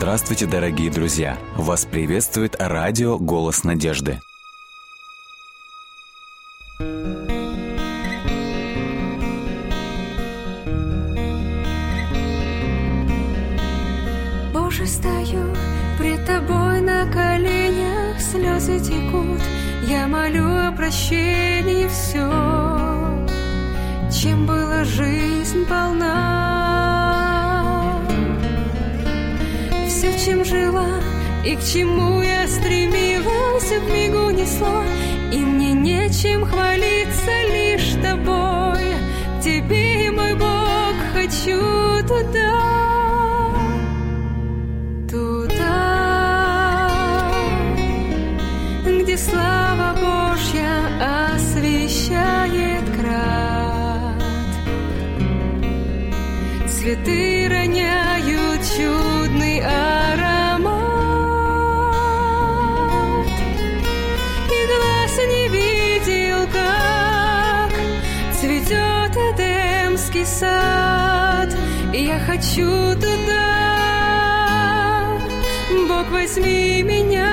Здравствуйте, дорогие друзья! Вас приветствует радио «Голос надежды». Боже, стою пред Тобой на коленях, слезы текут, я молю о прощении все, чем была жизнь полна. Чем жила и к чему я стремилась, в мигу несло, и мне нечем хвалиться лишь Тобой. Тебе, мой Бог, хочу. Туда, возьми меня.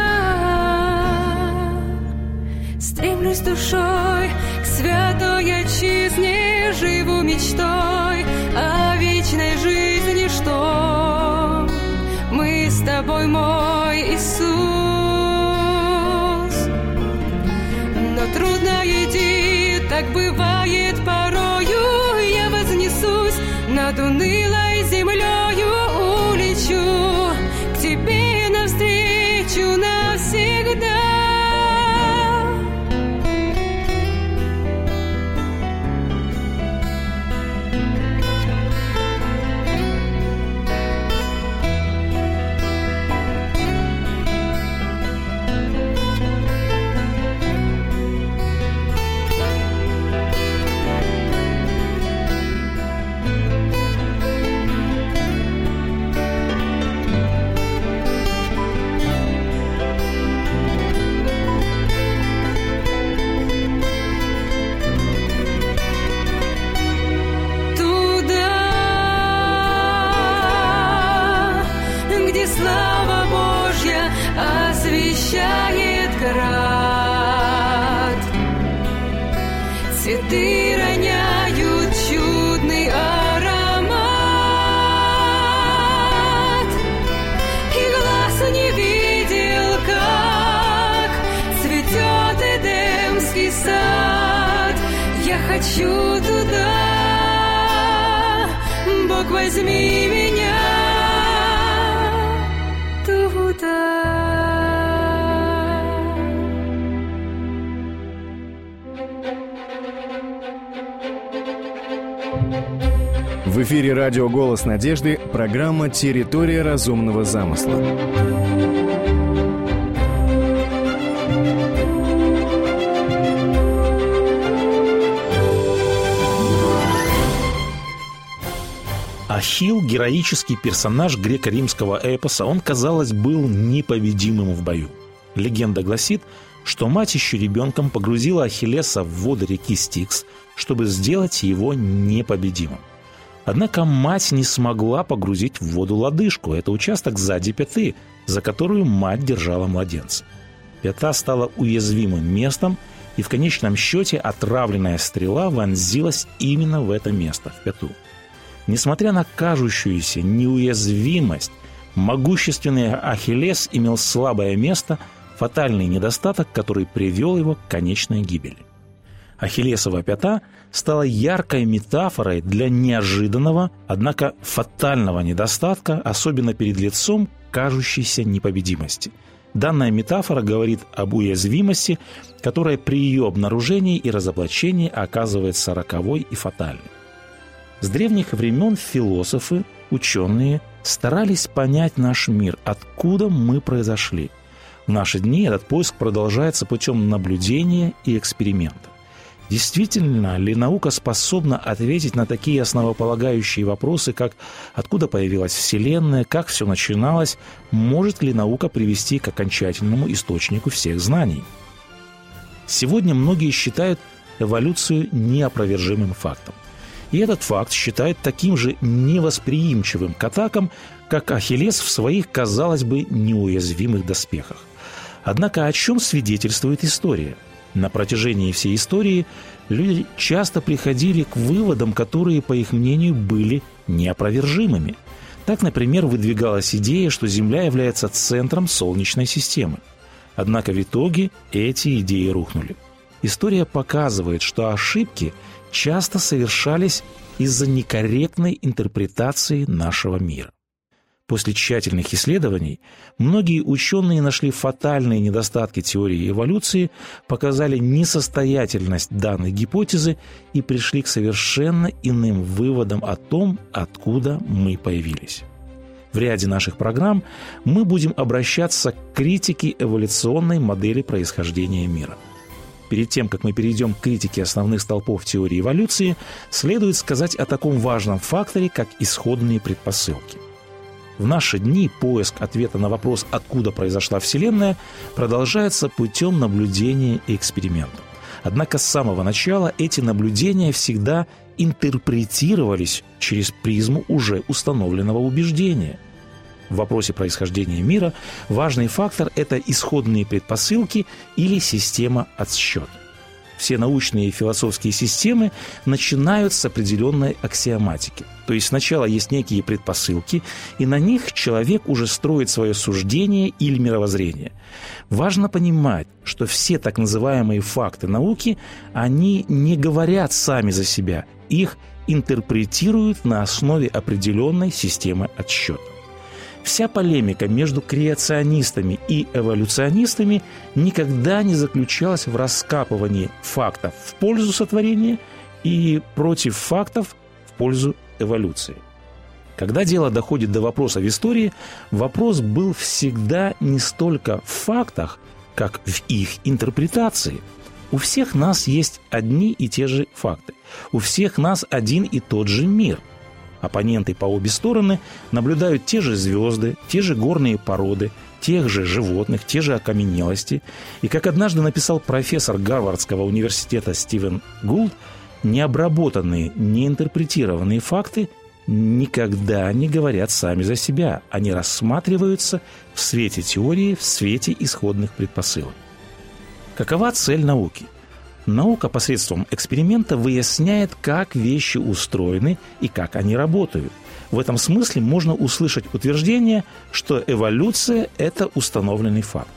Стремлюсь душой к святой отчизне, живу мечтой о вечной жизни, что мы с тобой, мой Иисус. Но трудно идти, так бывает порою, я вознесусь над унылой Цветы роняют чудный аромат. И глаз не видел, как цветет Эдемский сад. Я хочу туда, Бог, возьми меня В эфире радио «Голос надежды» программа «Территория разумного замысла». Ахилл – героический персонаж греко-римского эпоса. Он, казалось, был непобедимым в бою. Легенда гласит, что мать еще ребенком погрузила Ахиллеса в воды реки Стикс, чтобы сделать его непобедимым. Однако мать не смогла погрузить в воду лодыжку. Это участок сзади пяты, за которую мать держала младенца. Пята стала уязвимым местом, и в конечном счете отравленная стрела вонзилась именно в это место, в пяту. Несмотря на кажущуюся неуязвимость, могущественный Ахиллес имел слабое место, фатальный недостаток, который привел его к конечной гибели. Ахиллесова пята стала яркой метафорой для неожиданного, однако фатального недостатка, особенно перед лицом кажущейся непобедимости. Данная метафора говорит об уязвимости, которая при ее обнаружении и разоблачении оказывается роковой и фатальной. С древних времен философы, ученые старались понять наш мир, откуда мы произошли. В наши дни этот поиск продолжается путем наблюдения и экспериментов. Действительно ли наука способна ответить на такие основополагающие вопросы, как откуда появилась Вселенная, как все начиналось, может ли наука привести к окончательному источнику всех знаний? Сегодня многие считают эволюцию неопровержимым фактом. И этот факт считает таким же невосприимчивым к атакам, как Ахиллес в своих, казалось бы, неуязвимых доспехах. Однако о чем свидетельствует история? На протяжении всей истории люди часто приходили к выводам, которые, по их мнению, были неопровержимыми. Так, например, выдвигалась идея, что Земля является центром Солнечной системы. Однако в итоге эти идеи рухнули. История показывает, что ошибки часто совершались из-за некорректной интерпретации нашего мира. После тщательных исследований многие ученые нашли фатальные недостатки теории эволюции, показали несостоятельность данной гипотезы и пришли к совершенно иным выводам о том, откуда мы появились. В ряде наших программ мы будем обращаться к критике эволюционной модели происхождения мира. Перед тем, как мы перейдем к критике основных столпов теории эволюции, следует сказать о таком важном факторе, как исходные предпосылки. В наши дни поиск ответа на вопрос, откуда произошла Вселенная, продолжается путем наблюдения и экспериментов. Однако с самого начала эти наблюдения всегда интерпретировались через призму уже установленного убеждения. В вопросе происхождения мира важный фактор – это исходные предпосылки или система отсчета. Все научные и философские системы начинают с определенной аксиоматики. То есть сначала есть некие предпосылки, и на них человек уже строит свое суждение или мировоззрение. Важно понимать, что все так называемые факты науки, они не говорят сами за себя, их интерпретируют на основе определенной системы отсчета. Вся полемика между креационистами и эволюционистами никогда не заключалась в раскапывании фактов в пользу сотворения и против фактов в пользу эволюции. Когда дело доходит до вопроса в истории, вопрос был всегда не столько в фактах, как в их интерпретации. У всех нас есть одни и те же факты. У всех нас один и тот же мир – Оппоненты по обе стороны наблюдают те же звезды, те же горные породы, тех же животных, те же окаменелости. И, как однажды написал профессор Гарвардского университета Стивен Гулд, необработанные, неинтерпретированные факты никогда не говорят сами за себя. Они рассматриваются в свете теории, в свете исходных предпосылок. Какова цель науки – Наука посредством эксперимента выясняет, как вещи устроены и как они работают. В этом смысле можно услышать утверждение, что эволюция – это установленный факт.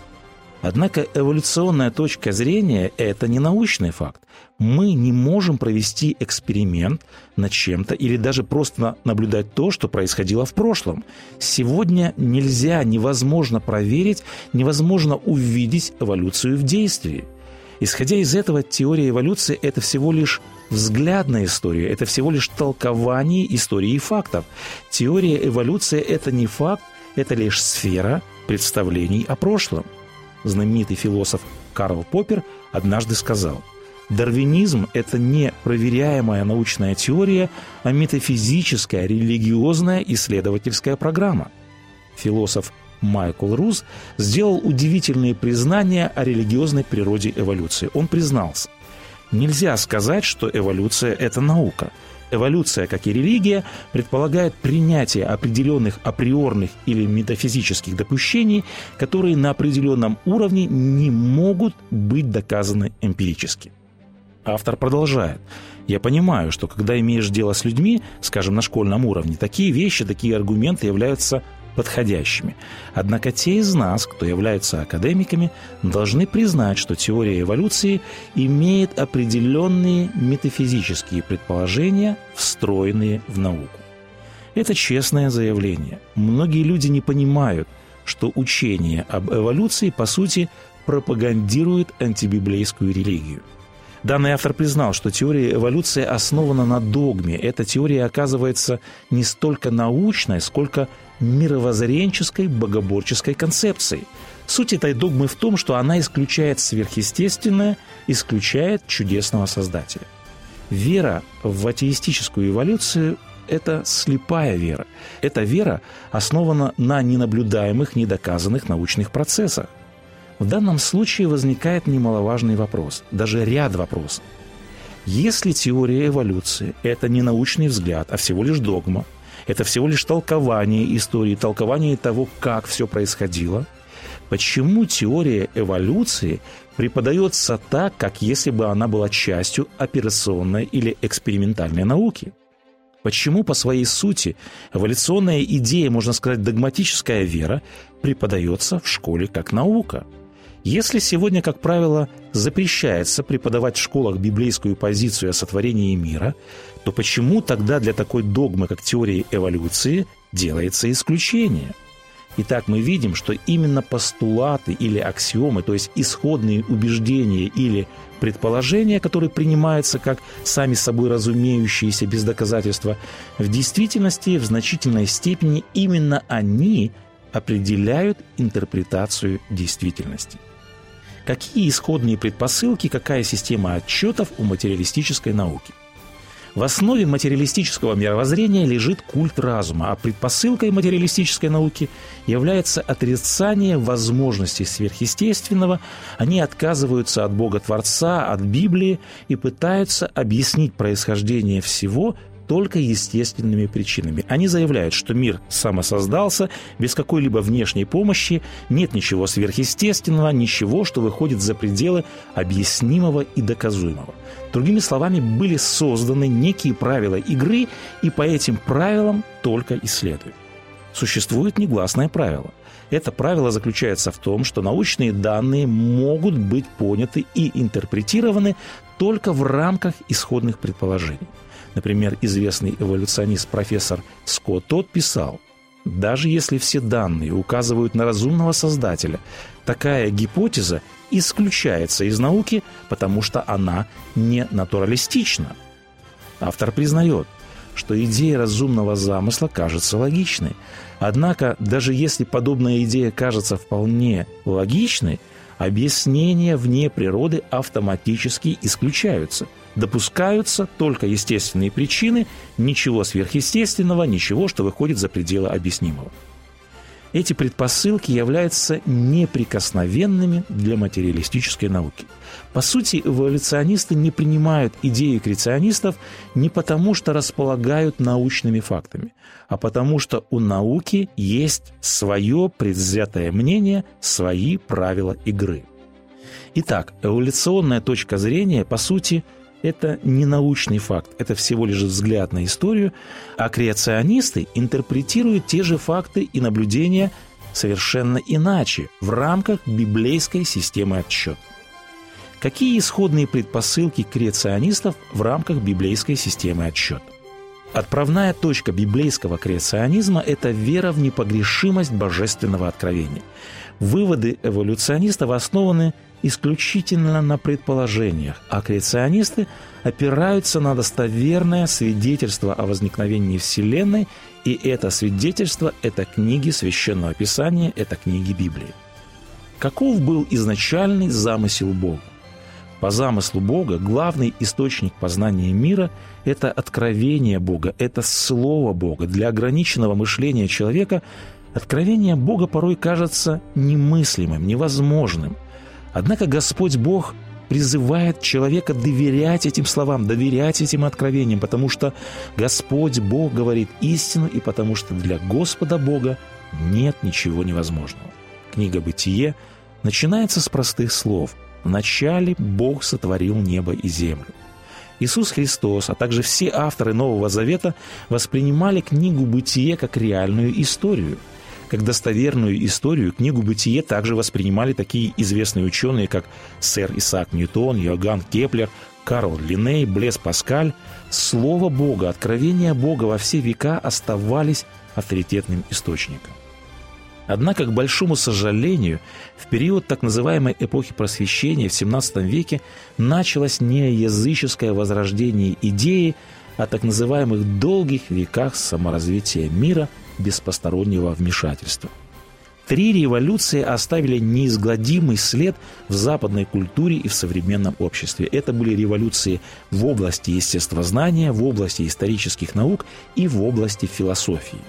Однако эволюционная точка зрения – это не научный факт. Мы не можем провести эксперимент над чем-то или даже просто наблюдать то, что происходило в прошлом. Сегодня нельзя, невозможно проверить, невозможно увидеть эволюцию в действии – Исходя из этого, теория эволюции – это всего лишь взглядная история, это всего лишь толкование истории и фактов. Теория эволюции – это не факт, это лишь сфера представлений о прошлом. Знаменитый философ Карл Поппер однажды сказал, Дарвинизм – это не проверяемая научная теория, а метафизическая, религиозная исследовательская программа. Философ Майкл Руз сделал удивительные признания о религиозной природе эволюции. Он признался, нельзя сказать, что эволюция – это наука. Эволюция, как и религия, предполагает принятие определенных априорных или метафизических допущений, которые на определенном уровне не могут быть доказаны эмпирически. Автор продолжает. Я понимаю, что когда имеешь дело с людьми, скажем, на школьном уровне, такие вещи, такие аргументы являются подходящими. Однако те из нас, кто являются академиками, должны признать, что теория эволюции имеет определенные метафизические предположения, встроенные в науку. Это честное заявление. Многие люди не понимают, что учение об эволюции, по сути, пропагандирует антибиблейскую религию – Данный автор признал, что теория эволюции основана на догме. Эта теория оказывается не столько научной, сколько мировоззренческой, богоборческой концепцией. Суть этой догмы в том, что она исключает сверхъестественное, исключает чудесного Создателя. Вера в атеистическую эволюцию – это слепая вера. Эта вера основана на ненаблюдаемых, недоказанных научных процессах. В данном случае возникает немаловажный вопрос, даже ряд вопросов. Если теория эволюции – это не научный взгляд, а всего лишь догма, это всего лишь толкование истории, толкование того, как все происходило, почему теория эволюции преподается так, как если бы она была частью операционной или экспериментальной науки? Почему по своей сути эволюционная идея, можно сказать, догматическая вера, преподается в школе как наука – если сегодня, как правило, запрещается преподавать в школах библейскую позицию о сотворении мира, то почему тогда для такой догмы, как теория эволюции, делается исключение? Итак, мы видим, что именно постулаты или аксиомы, то есть исходные убеждения или предположения, которые принимаются как сами собой разумеющиеся без доказательства, в действительности в значительной степени именно они определяют интерпретацию действительности. Какие исходные предпосылки, какая система отчетов у материалистической науки? В основе материалистического мировоззрения лежит культ разума, а предпосылкой материалистической науки является отрицание возможностей сверхъестественного. Они отказываются от Бога-творца, от Библии и пытаются объяснить происхождение всего только естественными причинами. Они заявляют, что мир самосоздался без какой-либо внешней помощи, нет ничего сверхъестественного, ничего, что выходит за пределы объяснимого и доказуемого. Другими словами, были созданы некие правила игры, и по этим правилам только исследуют. Существует негласное правило. Это правило заключается в том, что научные данные могут быть поняты и интерпретированы только в рамках исходных предположений. Например, известный эволюционист профессор Скотт тот писал, даже если все данные указывают на разумного создателя, такая гипотеза исключается из науки, потому что она не натуралистична. Автор признает, что идея разумного замысла кажется логичной. Однако, даже если подобная идея кажется вполне логичной, объяснения вне природы автоматически исключаются – допускаются только естественные причины, ничего сверхъестественного, ничего, что выходит за пределы объяснимого. Эти предпосылки являются неприкосновенными для материалистической науки. По сути, эволюционисты не принимают идеи креационистов не потому, что располагают научными фактами, а потому что у науки есть свое предвзятое мнение, свои правила игры. Итак, эволюционная точка зрения, по сути, – это не научный факт, это всего лишь взгляд на историю, а креационисты интерпретируют те же факты и наблюдения совершенно иначе, в рамках библейской системы отсчета. Какие исходные предпосылки креационистов в рамках библейской системы отсчета? Отправная точка библейского креационизма – это вера в непогрешимость божественного откровения. Выводы эволюционистов основаны исключительно на предположениях, а креационисты опираются на достоверное свидетельство о возникновении Вселенной, и это свидетельство – это книги Священного Писания, это книги Библии. Каков был изначальный замысел Бога? По замыслу Бога главный источник познания мира – это откровение Бога, это Слово Бога. Для ограниченного мышления человека откровение Бога порой кажется немыслимым, невозможным – Однако Господь Бог призывает человека доверять этим словам, доверять этим откровениям, потому что Господь Бог говорит истину, и потому что для Господа Бога нет ничего невозможного. Книга «Бытие» начинается с простых слов. «Вначале Бог сотворил небо и землю». Иисус Христос, а также все авторы Нового Завета воспринимали книгу «Бытие» как реальную историю – как достоверную историю книгу «Бытие» также воспринимали такие известные ученые, как сэр Исаак Ньютон, Йоганн Кеплер, Карл Линней, Блез Паскаль. Слово Бога, откровения Бога во все века оставались авторитетным источником. Однако, к большому сожалению, в период так называемой эпохи просвещения в XVII веке началось неоязыческое возрождение идеи о так называемых долгих веках саморазвития мира – без постороннего вмешательства. Три революции оставили неизгладимый след в западной культуре и в современном обществе. Это были революции в области естествознания, в области исторических наук и в области философии.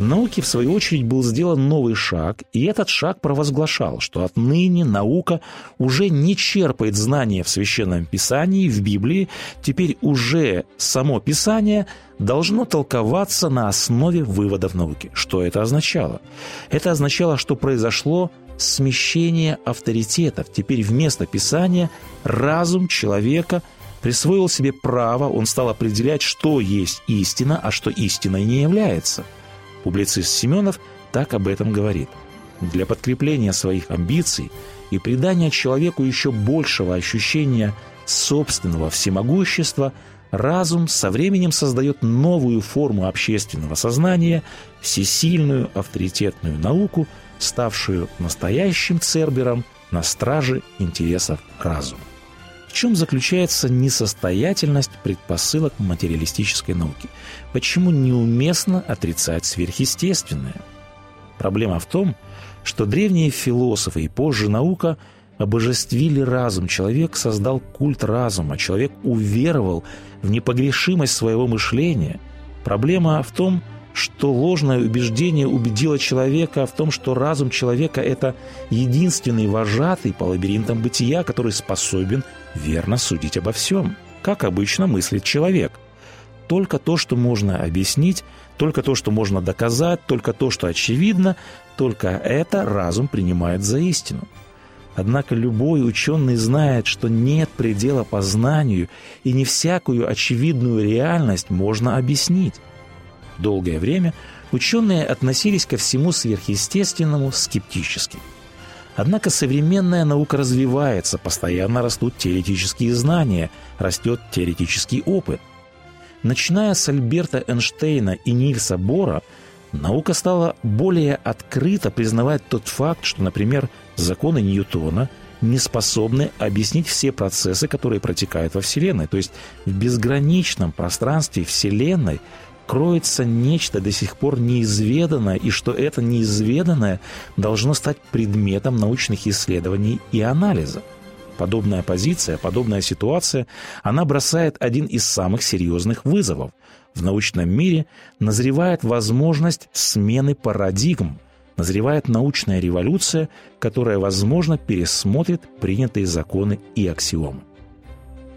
Науке, в свою очередь, был сделан новый шаг, и этот шаг провозглашал, что отныне наука уже не черпает знания в Священном Писании, в Библии, теперь уже само Писание должно толковаться на основе выводов науки. Что это означало? Это означало, что произошло смещение авторитетов. Теперь вместо Писания разум человека присвоил себе право, он стал определять, что есть истина, а что истиной не является – Публицист Семенов так об этом говорит. Для подкрепления своих амбиций и придания человеку еще большего ощущения собственного всемогущества разум со временем создает новую форму общественного сознания, всесильную авторитетную науку, ставшую настоящим цербером на страже интересов разума чем заключается несостоятельность предпосылок материалистической науки? Почему неуместно отрицать сверхъестественное? Проблема в том, что древние философы и позже наука обожествили разум. Человек создал культ разума, человек уверовал в непогрешимость своего мышления. Проблема в том, что ложное убеждение убедило человека в том, что разум человека – это единственный вожатый по лабиринтам бытия, который способен верно судить обо всем, как обычно мыслит человек. Только то, что можно объяснить, только то, что можно доказать, только то, что очевидно, только это разум принимает за истину. Однако любой ученый знает, что нет предела познанию, и не всякую очевидную реальность можно объяснить. Долгое время ученые относились ко всему сверхъестественному скептически. Однако современная наука развивается, постоянно растут теоретические знания, растет теоретический опыт. Начиная с Альберта Эйнштейна и Нильса Бора, наука стала более открыто признавать тот факт, что, например, законы Ньютона не способны объяснить все процессы, которые протекают во Вселенной. То есть в безграничном пространстве Вселенной кроется нечто до сих пор неизведанное, и что это неизведанное должно стать предметом научных исследований и анализа. Подобная позиция, подобная ситуация, она бросает один из самых серьезных вызовов. В научном мире назревает возможность смены парадигм, назревает научная революция, которая, возможно, пересмотрит принятые законы и аксиомы.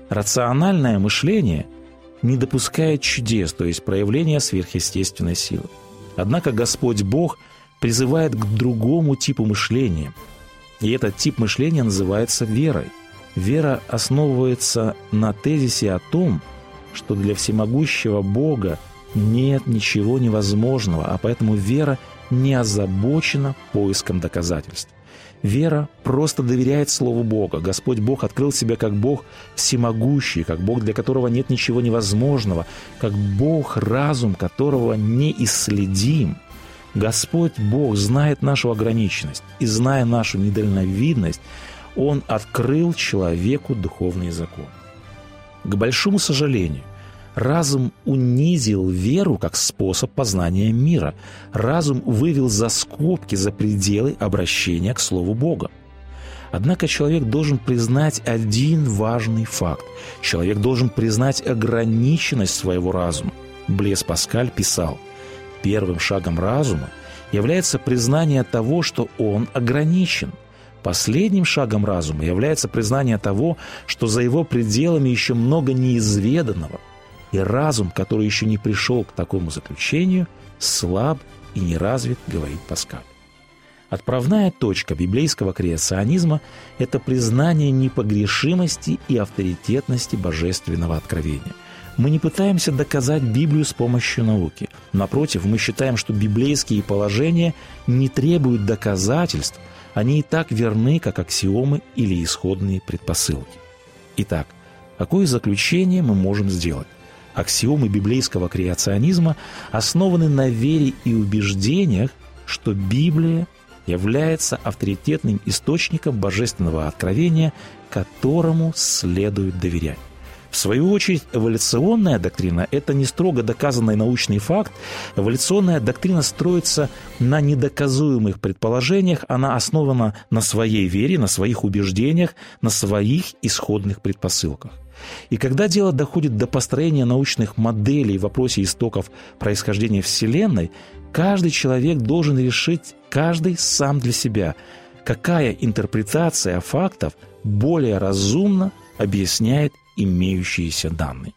Рациональное мышление – не допускает чудес, то есть проявления сверхъестественной силы. Однако Господь Бог призывает к другому типу мышления. И этот тип мышления называется верой. Вера основывается на тезисе о том, что для всемогущего Бога нет ничего невозможного, а поэтому вера не озабочена поиском доказательств. Вера просто доверяет Слову Бога. Господь Бог открыл себя как Бог всемогущий, как Бог, для которого нет ничего невозможного, как Бог, разум которого неисследим. Господь Бог знает нашу ограниченность, и зная нашу недальновидность, Он открыл человеку духовный закон. К большому сожалению, Разум унизил веру как способ познания мира. Разум вывел за скобки, за пределы обращения к Слову Бога. Однако человек должен признать один важный факт. Человек должен признать ограниченность своего разума. Блес Паскаль писал, «Первым шагом разума является признание того, что он ограничен. Последним шагом разума является признание того, что за его пределами еще много неизведанного – и разум, который еще не пришел к такому заключению, слаб и не развит, говорит Паскаль. Отправная точка библейского креационизма – это признание непогрешимости и авторитетности божественного откровения. Мы не пытаемся доказать Библию с помощью науки. Напротив, мы считаем, что библейские положения не требуют доказательств, они и так верны, как аксиомы или исходные предпосылки. Итак, какое заключение мы можем сделать? Аксиомы библейского креационизма основаны на вере и убеждениях, что Библия является авторитетным источником божественного откровения, которому следует доверять. В свою очередь, эволюционная доктрина – это не строго доказанный научный факт. Эволюционная доктрина строится на недоказуемых предположениях, она основана на своей вере, на своих убеждениях, на своих исходных предпосылках. И когда дело доходит до построения научных моделей в вопросе истоков происхождения Вселенной, каждый человек должен решить, каждый сам для себя, какая интерпретация фактов более разумно объясняет имеющиеся данные.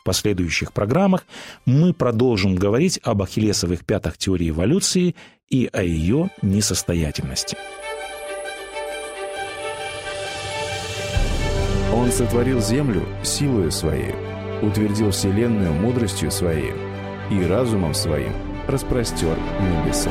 В последующих программах мы продолжим говорить об ахиллесовых пятах теории эволюции и о ее несостоятельности. Он сотворил землю силою своей, утвердил вселенную мудростью своей и разумом своим распростер небеса.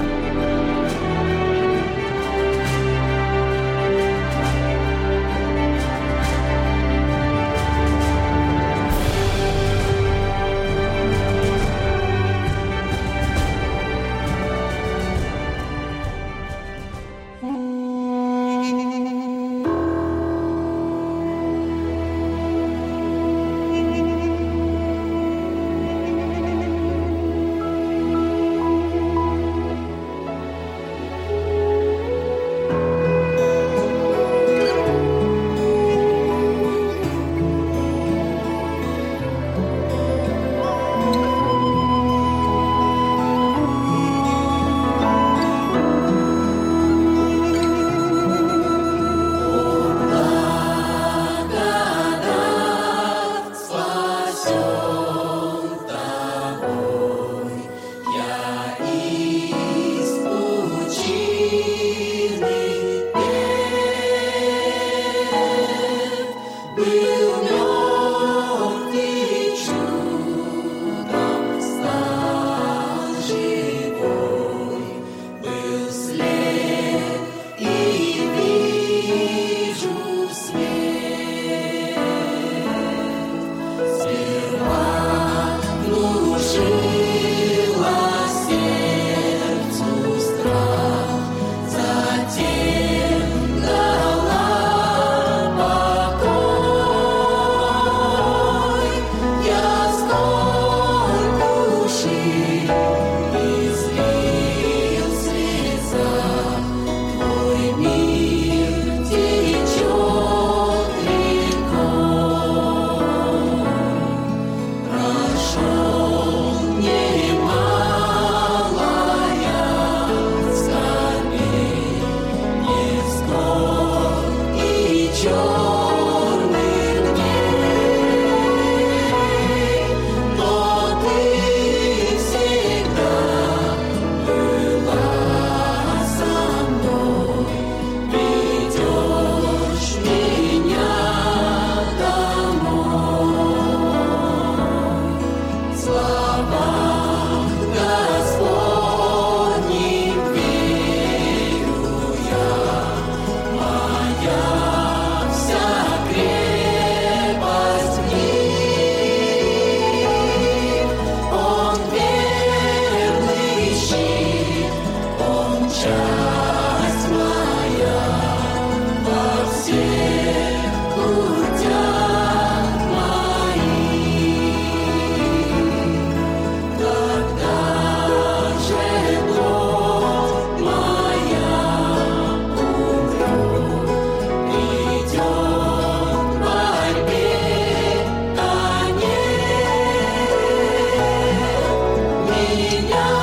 Niña.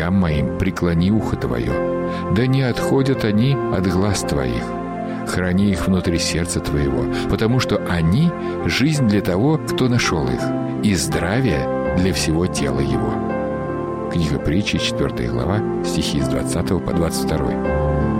И кричам моим преклони ухо твое. Да не отходят они от глаз твоих. Храни их внутри сердца твоего, потому что они — жизнь для того, кто нашел их, и здравие для всего тела его». Книга притчи, 4 глава, стихи с 20 по 22.